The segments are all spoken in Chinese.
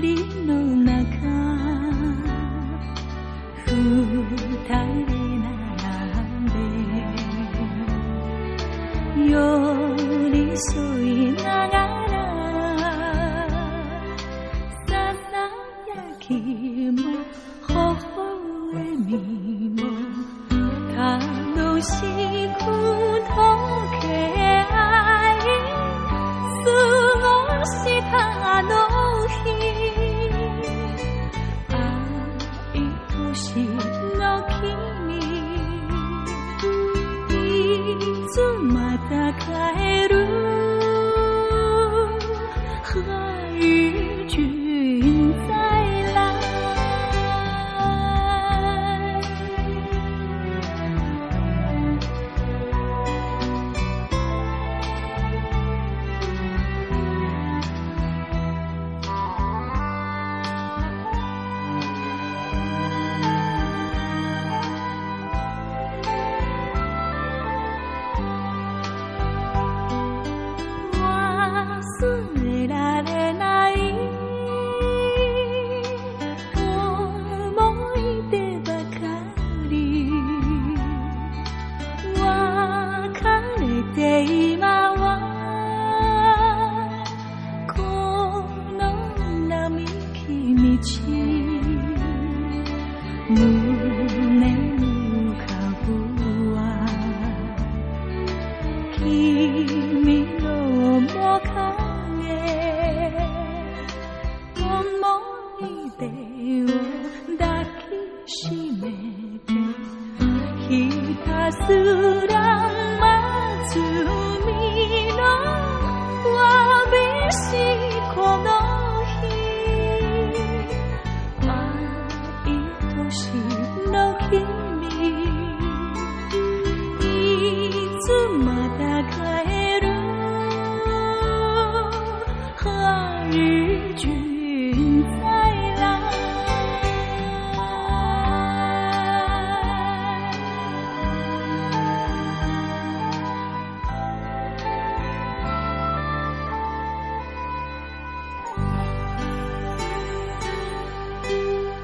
đi nơi この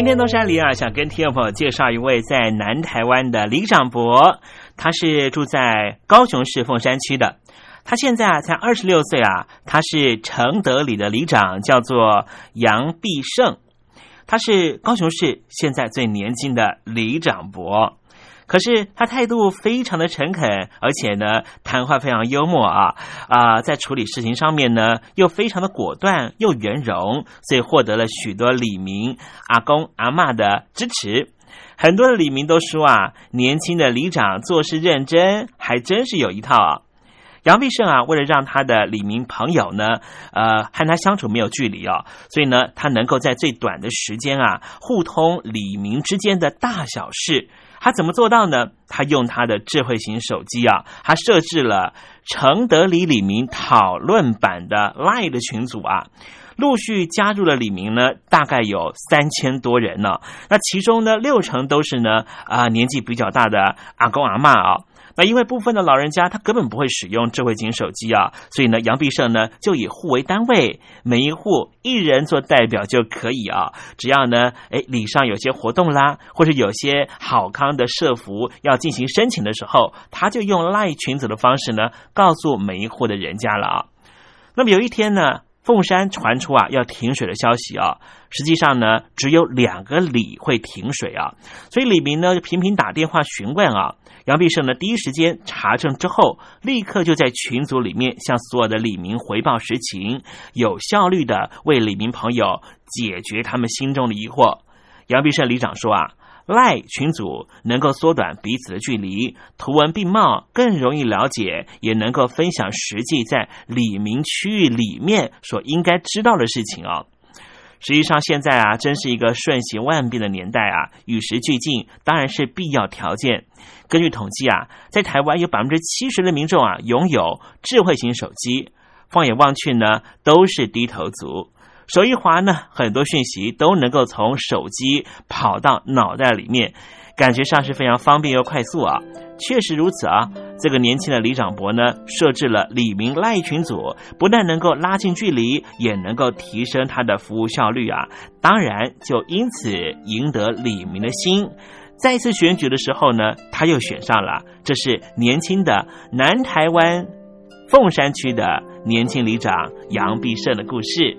今天东山里啊，想跟听众朋友介绍一位在南台湾的李长伯，他是住在高雄市凤山区的。他现在啊才二十六岁啊，他是承德里的里长，叫做杨必胜。他是高雄市现在最年轻的里长伯。可是他态度非常的诚恳，而且呢，谈话非常幽默啊啊，在处理事情上面呢，又非常的果断又圆融，所以获得了许多李明阿公阿嬷的支持。很多的李明都说啊，年轻的里长做事认真，还真是有一套啊。杨必胜啊，为了让他的李明朋友呢，呃，和他相处没有距离哦，所以呢，他能够在最短的时间啊，互通李明之间的大小事。他怎么做到呢？他用他的智慧型手机啊，他设置了承德里李明讨论版的 Line 的群组啊，陆续加入了李明呢，大概有三千多人呢。那其中呢，六成都是呢啊年纪比较大的阿公阿妈啊。那因为部分的老人家他根本不会使用智慧型手机啊，所以呢，杨必胜呢就以户为单位，每一户一人做代表就可以啊。只要呢，哎，礼上有些活动啦，或者有些好康的社服要进行申请的时候，他就用赖群组的方式呢，告诉每一户的人家了啊。那么有一天呢，凤山传出啊要停水的消息啊，实际上呢只有两个里会停水啊，所以李明呢频频打电话询问啊。杨必胜呢，第一时间查证之后，立刻就在群组里面向所有的李明回报实情，有效率的为李明朋友解决他们心中的疑惑。杨必胜里长说啊，赖群组能够缩短彼此的距离，图文并茂，更容易了解，也能够分享实际在李明区域里面所应该知道的事情哦。实际上，现在啊，真是一个瞬息万变的年代啊，与时俱进当然是必要条件。根据统计啊，在台湾有百分之七十的民众啊拥有智慧型手机，放眼望去呢，都是低头族。手一滑呢，很多讯息都能够从手机跑到脑袋里面。感觉上是非常方便又快速啊，确实如此啊。这个年轻的李长博呢，设置了李明赖群组，不但能够拉近距离，也能够提升他的服务效率啊。当然，就因此赢得李明的心。再次选举的时候呢，他又选上了。这是年轻的南台湾凤山区的年轻里长杨必胜的故事。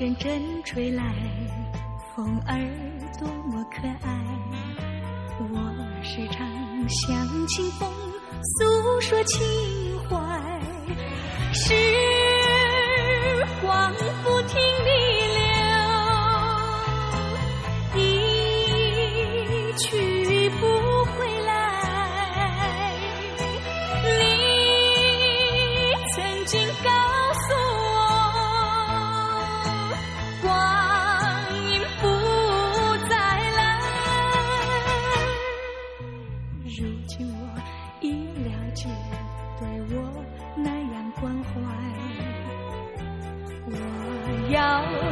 阵阵吹来，风儿多么可爱。我时常向清风诉说情怀，时光不停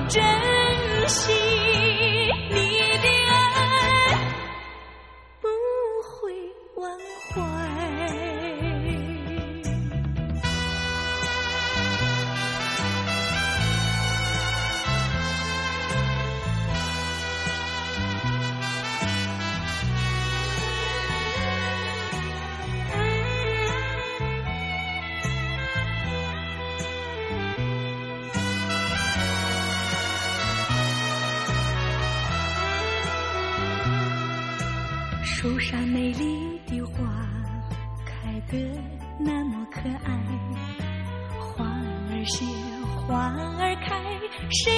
珍惜。谁